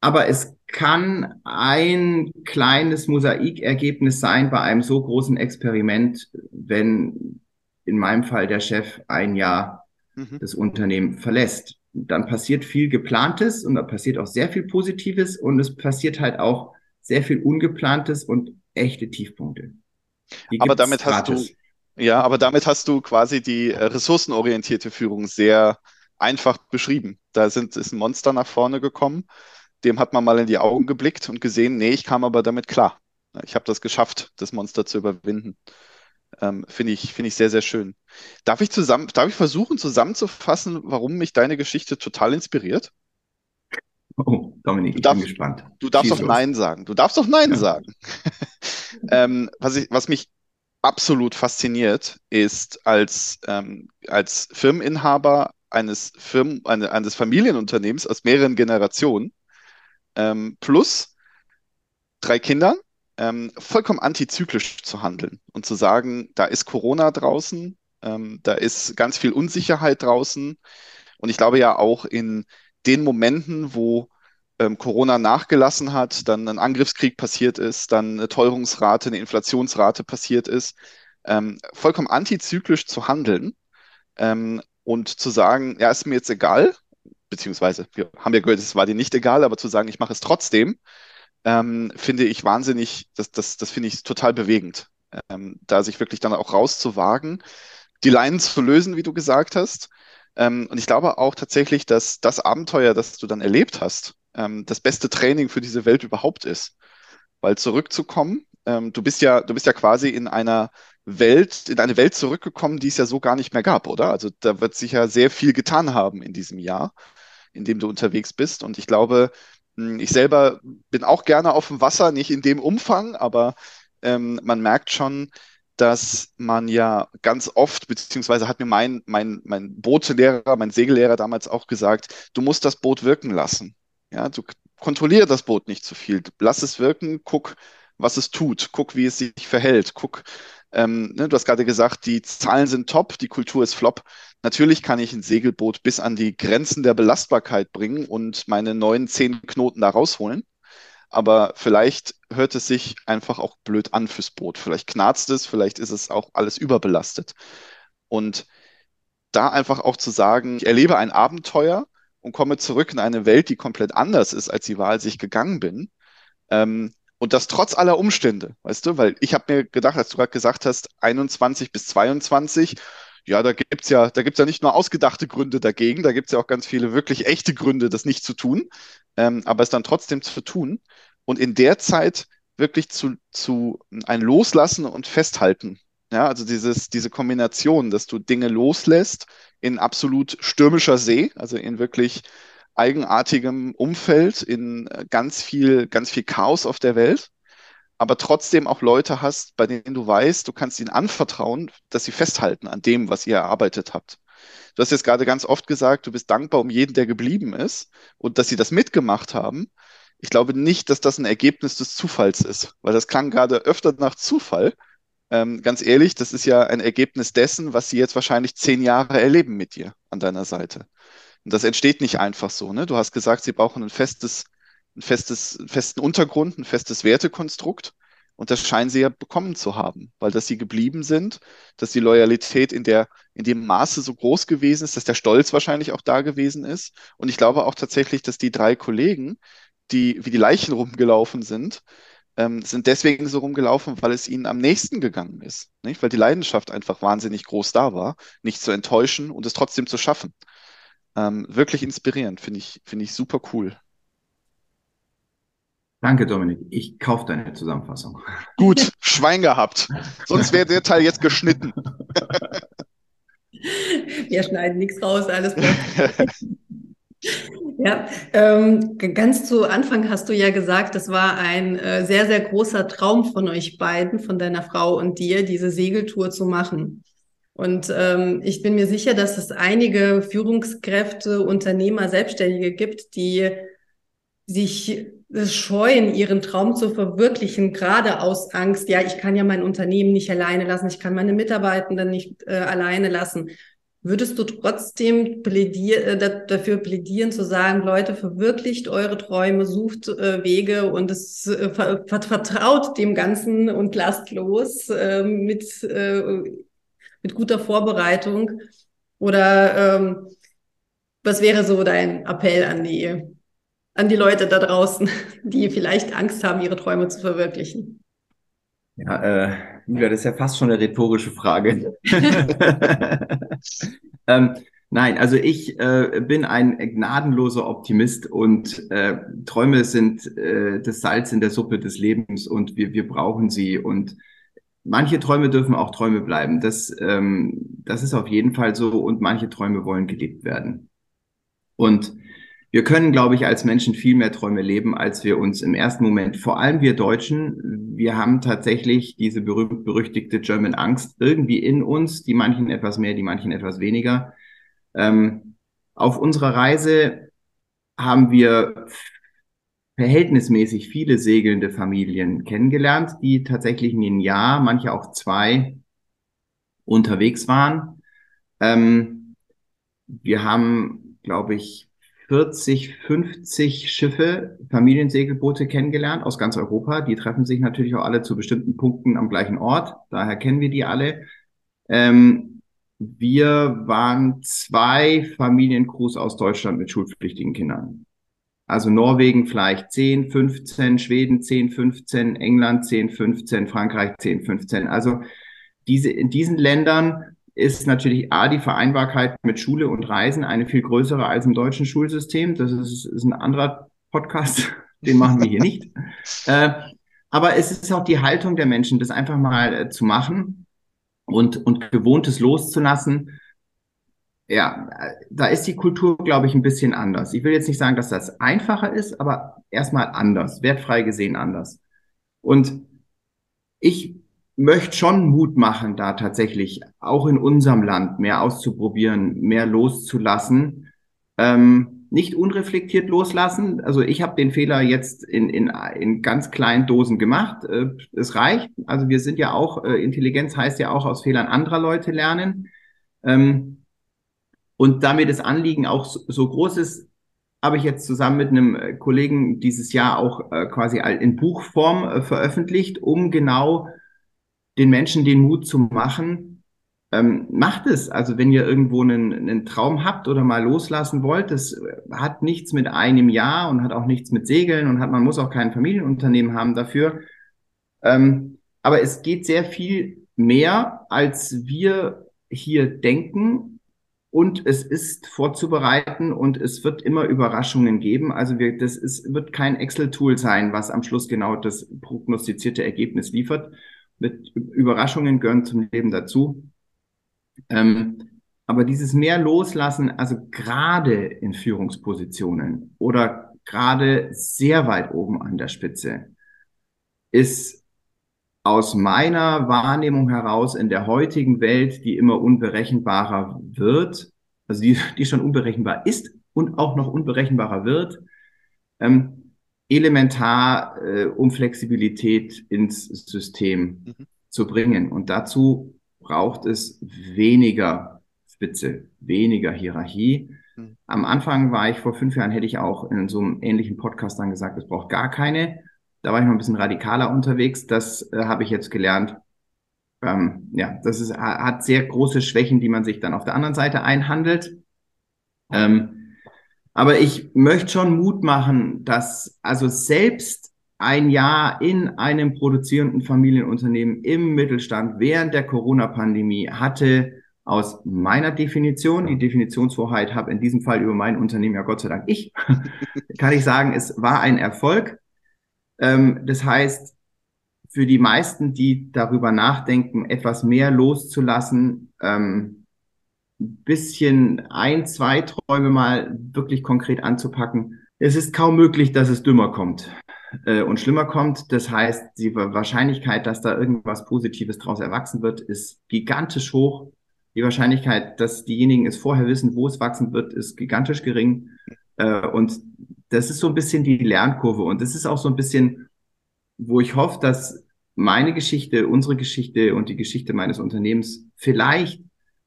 aber es kann ein kleines Mosaikergebnis sein bei einem so großen Experiment, wenn in meinem Fall der Chef ein Jahr mhm. das Unternehmen verlässt. Dann passiert viel Geplantes und da passiert auch sehr viel Positives und es passiert halt auch sehr viel Ungeplantes und echte Tiefpunkte. Die aber damit hast du, ja, aber damit hast du quasi die äh, ressourcenorientierte Führung sehr einfach beschrieben. Da sind, ist ein Monster nach vorne gekommen, dem hat man mal in die Augen geblickt und gesehen, nee, ich kam aber damit klar. Ich habe das geschafft, das Monster zu überwinden. Ähm, Finde ich, finde ich sehr, sehr schön. Darf ich zusammen, darf ich versuchen zusammenzufassen, warum mich deine Geschichte total inspiriert? Oh, Dominik, ich darfst, bin gespannt. Du darfst doch Nein sagen. Du darfst doch Nein ja. sagen. *laughs* ähm, was, ich, was mich absolut fasziniert, ist als, ähm, als Firmeninhaber eines, Firmen, eine, eines Familienunternehmens aus mehreren Generationen ähm, plus drei Kindern ähm, vollkommen antizyklisch zu handeln und zu sagen, da ist Corona draußen, ähm, da ist ganz viel Unsicherheit draußen. Und ich glaube ja auch in den Momenten, wo ähm, Corona nachgelassen hat, dann ein Angriffskrieg passiert ist, dann eine Teuerungsrate, eine Inflationsrate passiert ist, ähm, vollkommen antizyklisch zu handeln ähm, und zu sagen, ja, ist mir jetzt egal, beziehungsweise wir haben ja gehört, es war dir nicht egal, aber zu sagen, ich mache es trotzdem, ähm, finde ich wahnsinnig, das, das, das finde ich total bewegend, ähm, da sich wirklich dann auch rauszuwagen, die Leinen zu lösen, wie du gesagt hast. Ähm, und ich glaube auch tatsächlich, dass das Abenteuer, das du dann erlebt hast, ähm, das beste Training für diese Welt überhaupt ist. Weil zurückzukommen, ähm, du bist ja, du bist ja quasi in einer Welt, in eine Welt zurückgekommen, die es ja so gar nicht mehr gab, oder? Also da wird sich ja sehr viel getan haben in diesem Jahr, in dem du unterwegs bist. Und ich glaube, ich selber bin auch gerne auf dem Wasser, nicht in dem Umfang, aber ähm, man merkt schon, dass man ja ganz oft, beziehungsweise hat mir mein, mein, mein Bootlehrer, mein Segellehrer damals auch gesagt, du musst das Boot wirken lassen. Ja, du kontrolliere das Boot nicht zu viel. Lass es wirken, guck, was es tut, guck, wie es sich verhält, guck, ähm, ne, du hast gerade gesagt, die Zahlen sind top, die Kultur ist flop. Natürlich kann ich ein Segelboot bis an die Grenzen der Belastbarkeit bringen und meine neuen zehn Knoten da rausholen. Aber vielleicht hört es sich einfach auch blöd an fürs Boot. Vielleicht knarzt es, vielleicht ist es auch alles überbelastet. Und da einfach auch zu sagen, ich erlebe ein Abenteuer und komme zurück in eine Welt, die komplett anders ist, als sie war, als ich gegangen bin. Ähm, und das trotz aller Umstände, weißt du, weil ich habe mir gedacht, als du gerade gesagt hast, 21 bis 22, ja, da gibt's ja, da gibt's ja nicht nur ausgedachte Gründe dagegen, da gibt's ja auch ganz viele wirklich echte Gründe, das nicht zu tun, ähm, aber es dann trotzdem zu tun und in der Zeit wirklich zu, zu ein Loslassen und Festhalten. Ja, also dieses, diese Kombination, dass du Dinge loslässt in absolut stürmischer See, also in wirklich eigenartigem Umfeld, in äh, ganz viel, ganz viel Chaos auf der Welt, aber trotzdem auch Leute hast, bei denen du weißt, du kannst ihnen anvertrauen, dass sie festhalten an dem, was ihr erarbeitet habt. Du hast jetzt gerade ganz oft gesagt, du bist dankbar um jeden, der geblieben ist und dass sie das mitgemacht haben. Ich glaube nicht, dass das ein Ergebnis des Zufalls ist, weil das klang gerade öfter nach Zufall. Ähm, ganz ehrlich, das ist ja ein Ergebnis dessen, was sie jetzt wahrscheinlich zehn Jahre erleben mit dir an deiner Seite. Und das entsteht nicht einfach so. Ne? Du hast gesagt, sie brauchen ein festes, ein festes, einen festen Untergrund, ein festes Wertekonstrukt. Und das scheinen sie ja bekommen zu haben, weil dass sie geblieben sind, dass die Loyalität in der, in dem Maße so groß gewesen ist, dass der Stolz wahrscheinlich auch da gewesen ist. Und ich glaube auch tatsächlich, dass die drei Kollegen, die wie die Leichen rumgelaufen sind, ähm, sind deswegen so rumgelaufen, weil es ihnen am nächsten gegangen ist. Nicht? Weil die Leidenschaft einfach wahnsinnig groß da war, nicht zu enttäuschen und es trotzdem zu schaffen. Ähm, wirklich inspirierend, finde ich, finde ich super cool. Danke, Dominik. Ich kaufe deine Zusammenfassung. Gut, Schwein gehabt. Sonst wäre der Teil jetzt geschnitten. Wir schneiden nichts raus, alles bleibt. Ja, ähm, ganz zu Anfang hast du ja gesagt, das war ein äh, sehr, sehr großer Traum von euch beiden, von deiner Frau und dir, diese Segeltour zu machen. Und ähm, ich bin mir sicher, dass es einige Führungskräfte, Unternehmer, Selbstständige gibt, die sich scheuen, ihren Traum zu verwirklichen, gerade aus Angst, ja, ich kann ja mein Unternehmen nicht alleine lassen, ich kann meine Mitarbeitenden nicht äh, alleine lassen. Würdest du trotzdem plädier, äh, dafür plädieren, zu sagen, Leute, verwirklicht eure Träume, sucht äh, Wege und es äh, vertraut dem Ganzen und lasst los äh, mit, mit guter Vorbereitung? Oder ähm, was wäre so dein Appell an die, an die Leute da draußen, *laughs* die vielleicht Angst haben, ihre Träume zu verwirklichen? Ja, äh, das ist ja fast schon eine rhetorische Frage. *laughs* ähm, nein, also ich äh, bin ein gnadenloser Optimist und äh, Träume sind äh, das Salz in der Suppe des Lebens und wir, wir brauchen sie und manche Träume dürfen auch Träume bleiben. Das, ähm, das ist auf jeden Fall so und manche Träume wollen gelebt werden. Und wir können, glaube ich, als Menschen viel mehr Träume leben, als wir uns im ersten Moment, vor allem wir Deutschen, wir haben tatsächlich diese berühmt-berüchtigte German Angst irgendwie in uns, die manchen etwas mehr, die manchen etwas weniger. Ähm, auf unserer Reise haben wir verhältnismäßig viele segelnde Familien kennengelernt, die tatsächlich in ein Jahr, manche auch zwei, unterwegs waren. Ähm, wir haben, glaube ich, 40, 50 Schiffe, Familiensegelboote kennengelernt aus ganz Europa. Die treffen sich natürlich auch alle zu bestimmten Punkten am gleichen Ort. Daher kennen wir die alle. Ähm, wir waren zwei Familiencrews aus Deutschland mit schulpflichtigen Kindern. Also Norwegen vielleicht 10, 15, Schweden 10, 15, England 10, 15, Frankreich 10, 15. Also diese, in diesen Ländern ist natürlich A, die Vereinbarkeit mit Schule und Reisen eine viel größere als im deutschen Schulsystem. Das ist, ist ein anderer Podcast, *laughs* den machen wir hier nicht. *laughs* Äh, aber es ist auch die Haltung der Menschen, das einfach mal äh, zu machen und, und Gewohntes loszulassen. Ja, da ist die Kultur, glaube ich, ein bisschen anders. Ich will jetzt nicht sagen, dass das einfacher ist, aber erstmal anders, wertfrei gesehen anders. Und ich möchte schon Mut machen, da tatsächlich auch in unserem Land mehr auszuprobieren, mehr loszulassen. Ähm, nicht unreflektiert loslassen. Also ich habe den Fehler jetzt in, in, in ganz kleinen Dosen gemacht. Äh, es reicht. Also wir sind ja auch, äh, Intelligenz heißt ja auch aus Fehlern anderer Leute lernen. Ähm, und damit das Anliegen auch so, so groß ist, habe ich jetzt zusammen mit einem äh, Kollegen dieses Jahr auch äh, quasi in Buchform äh, veröffentlicht, um genau den Menschen den Mut zu machen, ähm, macht es. Also wenn ihr irgendwo einen, einen Traum habt oder mal loslassen wollt, das hat nichts mit einem Jahr und hat auch nichts mit Segeln und hat, man muss auch kein Familienunternehmen haben dafür. Ähm, aber es geht sehr viel mehr, als wir hier denken. Und es ist vorzubereiten und es wird immer Überraschungen geben. Also wir, das ist, wird kein Excel-Tool sein, was am Schluss genau das prognostizierte Ergebnis liefert, mit Überraschungen gehören zum Leben dazu. Ähm, aber dieses mehr loslassen, also gerade in Führungspositionen oder gerade sehr weit oben an der Spitze, ist aus meiner Wahrnehmung heraus in der heutigen Welt, die immer unberechenbarer wird, also die, die schon unberechenbar ist und auch noch unberechenbarer wird, ähm, elementar, äh, um Flexibilität ins System mhm. zu bringen. Und dazu braucht es weniger Spitze, weniger Hierarchie. Mhm. Am Anfang war ich vor fünf Jahren, hätte ich auch in so einem ähnlichen Podcast dann gesagt, es braucht gar keine. Da war ich noch ein bisschen radikaler unterwegs. Das äh, habe ich jetzt gelernt. Ähm, ja, das ist, hat sehr große Schwächen, die man sich dann auf der anderen Seite einhandelt. Ähm, aber ich möchte schon Mut machen, dass also selbst ein Jahr in einem produzierenden Familienunternehmen im Mittelstand während der Corona-Pandemie hatte aus meiner Definition, die Definitionsvorheit habe in diesem Fall über mein Unternehmen ja Gott sei Dank ich, *laughs* kann ich sagen, es war ein Erfolg. Ähm, das heißt, für die meisten, die darüber nachdenken, etwas mehr loszulassen, ähm, bisschen ein, zwei Träume mal wirklich konkret anzupacken. Es ist kaum möglich, dass es dümmer kommt äh, und schlimmer kommt. Das heißt, die Wahrscheinlichkeit, dass da irgendwas Positives daraus erwachsen wird, ist gigantisch hoch. Die Wahrscheinlichkeit, dass diejenigen es vorher wissen, wo es wachsen wird, ist gigantisch gering. Äh, und das ist so ein bisschen die Lernkurve und das ist auch so ein bisschen, wo ich hoffe, dass meine Geschichte, unsere Geschichte und die Geschichte meines Unternehmens vielleicht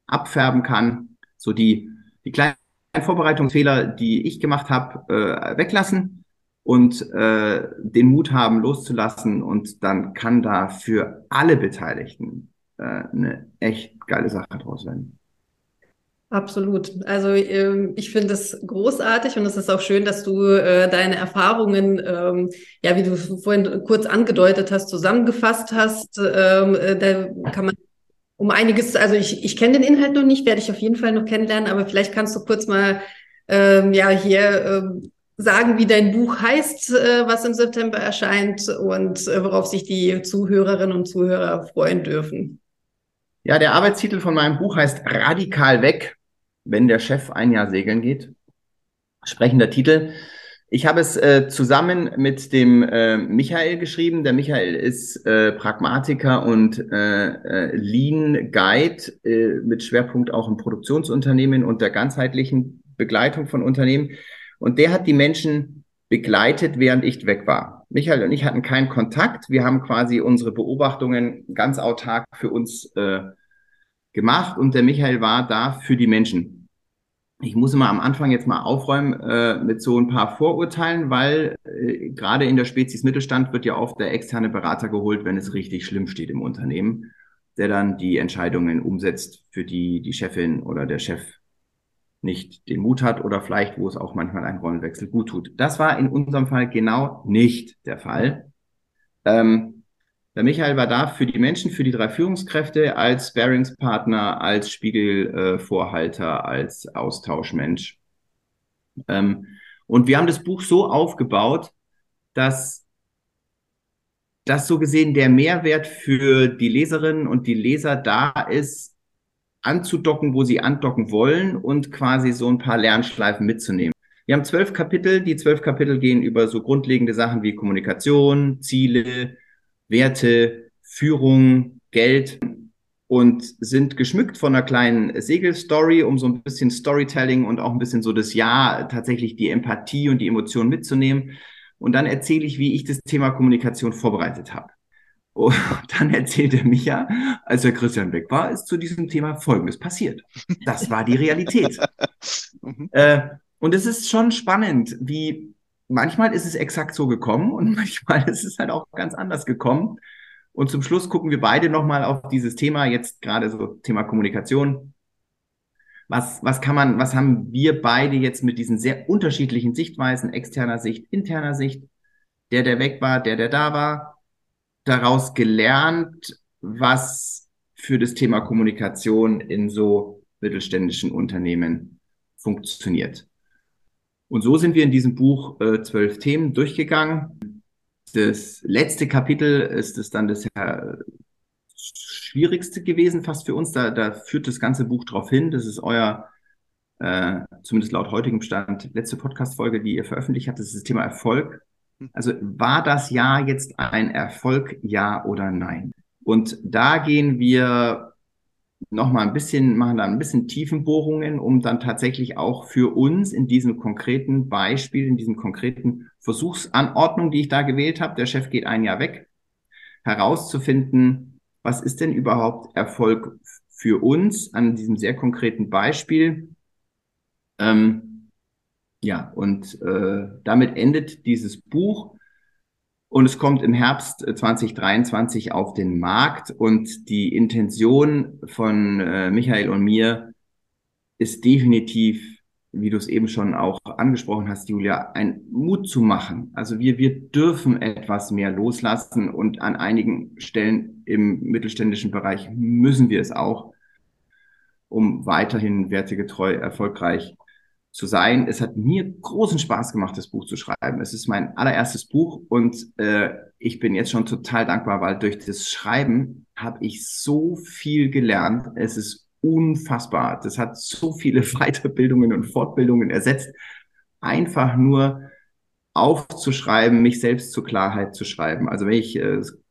abfärben kann, so die, die kleinen Vorbereitungsfehler, die ich gemacht habe, äh, weglassen und äh, den Mut haben, loszulassen. Und dann kann da für alle Beteiligten äh, eine echt geile Sache draus werden. Absolut. Also ähm, ich finde es großartig und es ist auch schön, dass du äh, deine Erfahrungen, ähm, ja, wie du vorhin kurz angedeutet hast, zusammengefasst hast. Ähm, äh, da kann man um einiges, also ich, ich kenne den Inhalt noch nicht, werde ich auf jeden Fall noch kennenlernen, aber vielleicht kannst du kurz mal ja hier sagen, wie dein Buch heißt, äh, was im September erscheint und worauf sich die Zuhörerinnen und Zuhörer freuen dürfen. Ja, der Arbeitstitel von meinem Buch heißt Radikal weg wenn der Chef ein Jahr segeln geht. Sprechender Titel. Ich habe es äh, zusammen mit dem äh, Michael geschrieben. Der Michael ist äh, Pragmatiker und äh, äh, Lean Guide äh, mit Schwerpunkt auch im Produktionsunternehmen und der ganzheitlichen Begleitung von Unternehmen. Und der hat die Menschen begleitet, während ich weg war. Michael und ich hatten keinen Kontakt. Wir haben quasi unsere Beobachtungen ganz autark für uns äh, gemacht und der Michael war da für die Menschen. Ich muss immer am Anfang jetzt mal aufräumen äh, mit so ein paar Vorurteilen, weil äh, gerade in der Spezies Mittelstand wird ja oft der externe Berater geholt, wenn es richtig schlimm steht im Unternehmen, der dann die Entscheidungen umsetzt, für die die Chefin oder der Chef nicht den Mut hat oder vielleicht, wo es auch manchmal ein Rollenwechsel gut tut. Das war in unserem Fall genau nicht der Fall. Ähm, der Michael war da für die Menschen, für die drei Führungskräfte als Sparingspartner, als Spiegelvorhalter, als Austauschmensch. Ähm, und wir haben das Buch so aufgebaut, dass das so gesehen der Mehrwert für die Leserinnen und die Leser da ist, anzudocken, wo sie andocken wollen und quasi so ein paar Lernschleifen mitzunehmen. Wir haben zwölf Kapitel. Die zwölf Kapitel gehen über so grundlegende Sachen wie Kommunikation, Ziele, Werte, Führung, Geld und sind geschmückt von einer kleinen Segelstory, um so ein bisschen Storytelling und auch ein bisschen so das Ja, tatsächlich die Empathie und die Emotionen mitzunehmen. Und dann erzähle ich, wie ich das Thema Kommunikation vorbereitet habe. Und *laughs* dann erzählte Micha, als der Christian weg war, ist zu diesem Thema Folgendes passiert. Das war die Realität. *laughs* Mhm. äh, und es ist schon spannend, wie manchmal ist es exakt so gekommen und manchmal *laughs* ist es halt auch ganz anders gekommen. Und zum Schluss gucken wir beide nochmal auf dieses Thema, jetzt gerade so Thema Kommunikation. Was, was kann man, was haben wir beide jetzt mit diesen sehr unterschiedlichen Sichtweisen, externer Sicht, interner Sicht, der, der weg war, der, der da war, daraus gelernt, was für das Thema Kommunikation in so mittelständischen Unternehmen funktioniert. Und so sind wir in diesem Buch äh, zwölf Themen durchgegangen. Das letzte Kapitel ist es dann das ja, schwierigste gewesen, fast für uns. Da, da führt das ganze Buch drauf hin. Das ist euer, äh, zumindest laut heutigem Stand, letzte Podcast-Folge, die ihr veröffentlicht habt. Das ist das Thema Erfolg. Also war das Jahr jetzt ein Erfolg, ja oder nein? Und da gehen wir nochmal ein bisschen, machen da ein bisschen Tiefenbohrungen, um dann tatsächlich auch für uns in diesem konkreten Beispiel, in diesem konkreten Versuchsanordnung, die ich da gewählt habe, der Chef geht ein Jahr weg, herauszufinden, was ist denn überhaupt Erfolg für uns an diesem sehr konkreten Beispiel. Ähm, ja, und äh, damit endet dieses Buch. Und es kommt im Herbst 2023 äh, auf den Markt. Und die Intention von äh, Michael und mir ist definitiv, wie du es eben schon auch angesprochen hast, Julia, ein Mut zu machen. Also wir, wir dürfen etwas mehr loslassen und an einigen Stellen im mittelständischen Bereich müssen wir es auch, um weiterhin wertegetreu erfolgreich zu sein. Es hat mir großen Spaß gemacht, das Buch zu schreiben. Es ist mein allererstes Buch und äh, ich bin jetzt schon total dankbar, weil durch das Schreiben habe ich so viel gelernt. Es ist unfassbar. Das hat so viele *laughs* Weiterbildungen und Fortbildungen ersetzt. Einfach nur aufzuschreiben, mich selbst zur Klarheit zu schreiben. Also wenn ich, äh, es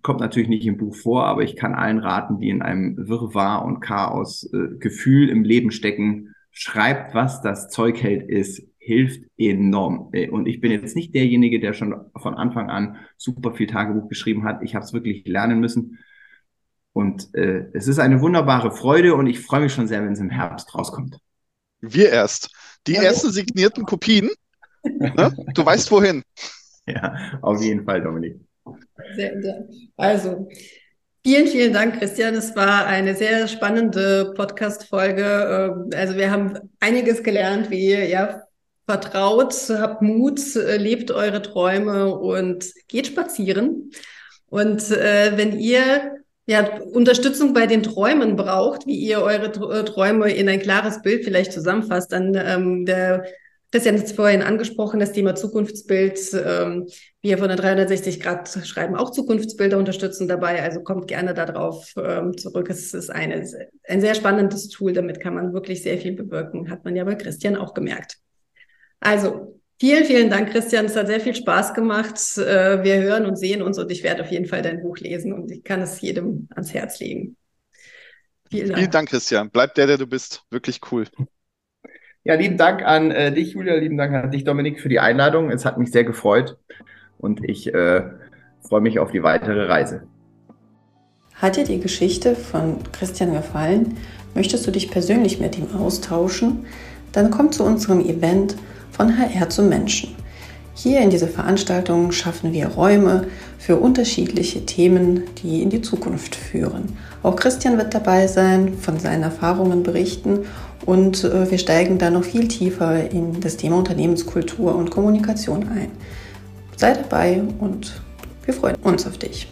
kommt natürlich nicht im Buch vor, aber ich kann allen raten, die in einem Wirrwarr und Chaos äh, Gefühl im Leben stecken, schreibt, was das Zeug hält, ist hilft enorm. Äh, und ich bin jetzt nicht derjenige, der schon von Anfang an super viel Tagebuch geschrieben hat. Ich habe es wirklich lernen müssen. Und äh, es ist eine wunderbare Freude und ich freue mich schon sehr, wenn es im Herbst rauskommt. Wir erst. Die ja, ersten signierten Kopien. Ne? Du weißt wohin. *laughs* Ja, auf jeden Fall, Dominik. Sehr, sehr. Also, Vielen, vielen Dank, Christian. Es war eine sehr spannende Podcast-Folge. Ähm, also wir haben einiges gelernt, wie ihr ja vertraut, habt Mut, lebt eure Träume und geht spazieren. Und äh, wenn ihr ja, Unterstützung bei den Träumen braucht, wie ihr eure äh, Träume in ein klares Bild vielleicht zusammenfasst, dann ähm, der Christian hat es vorhin angesprochen, das Thema Zukunftsbild. Ähm, wir von der 360 Grad schreiben auch Zukunftsbilder, unterstützen dabei. Also kommt gerne darauf ähm, zurück. Es ist eine, ein sehr spannendes Tool. Damit kann man wirklich sehr viel bewirken. Hat man ja bei Christian auch gemerkt. Also vielen, vielen Dank, Christian. Es hat sehr viel Spaß gemacht. Äh, wir hören und sehen uns und ich werde auf jeden Fall dein Buch lesen und ich kann es jedem ans Herz legen. Vielen Dank. Vielen Dank, Christian. Bleib der, der du bist. Wirklich cool. Ja, lieben Dank an äh, dich, Julia, lieben Dank an dich, Dominik, für die Einladung. Es hat mich sehr gefreut und ich äh, freue mich auf die weitere Reise. Hat dir die Geschichte von Christian gefallen? Möchtest du dich persönlich mit ihm austauschen? Dann komm zu unserem Event von HR zu Menschen. Hier in dieser Veranstaltung schaffen wir Räume für unterschiedliche Themen, die in die Zukunft führen. Auch Christian wird dabei sein, von seinen Erfahrungen berichten und äh, wir steigen da noch viel tiefer in das Thema Unternehmenskultur und Kommunikation ein. Sei dabei und wir freuen uns auf dich.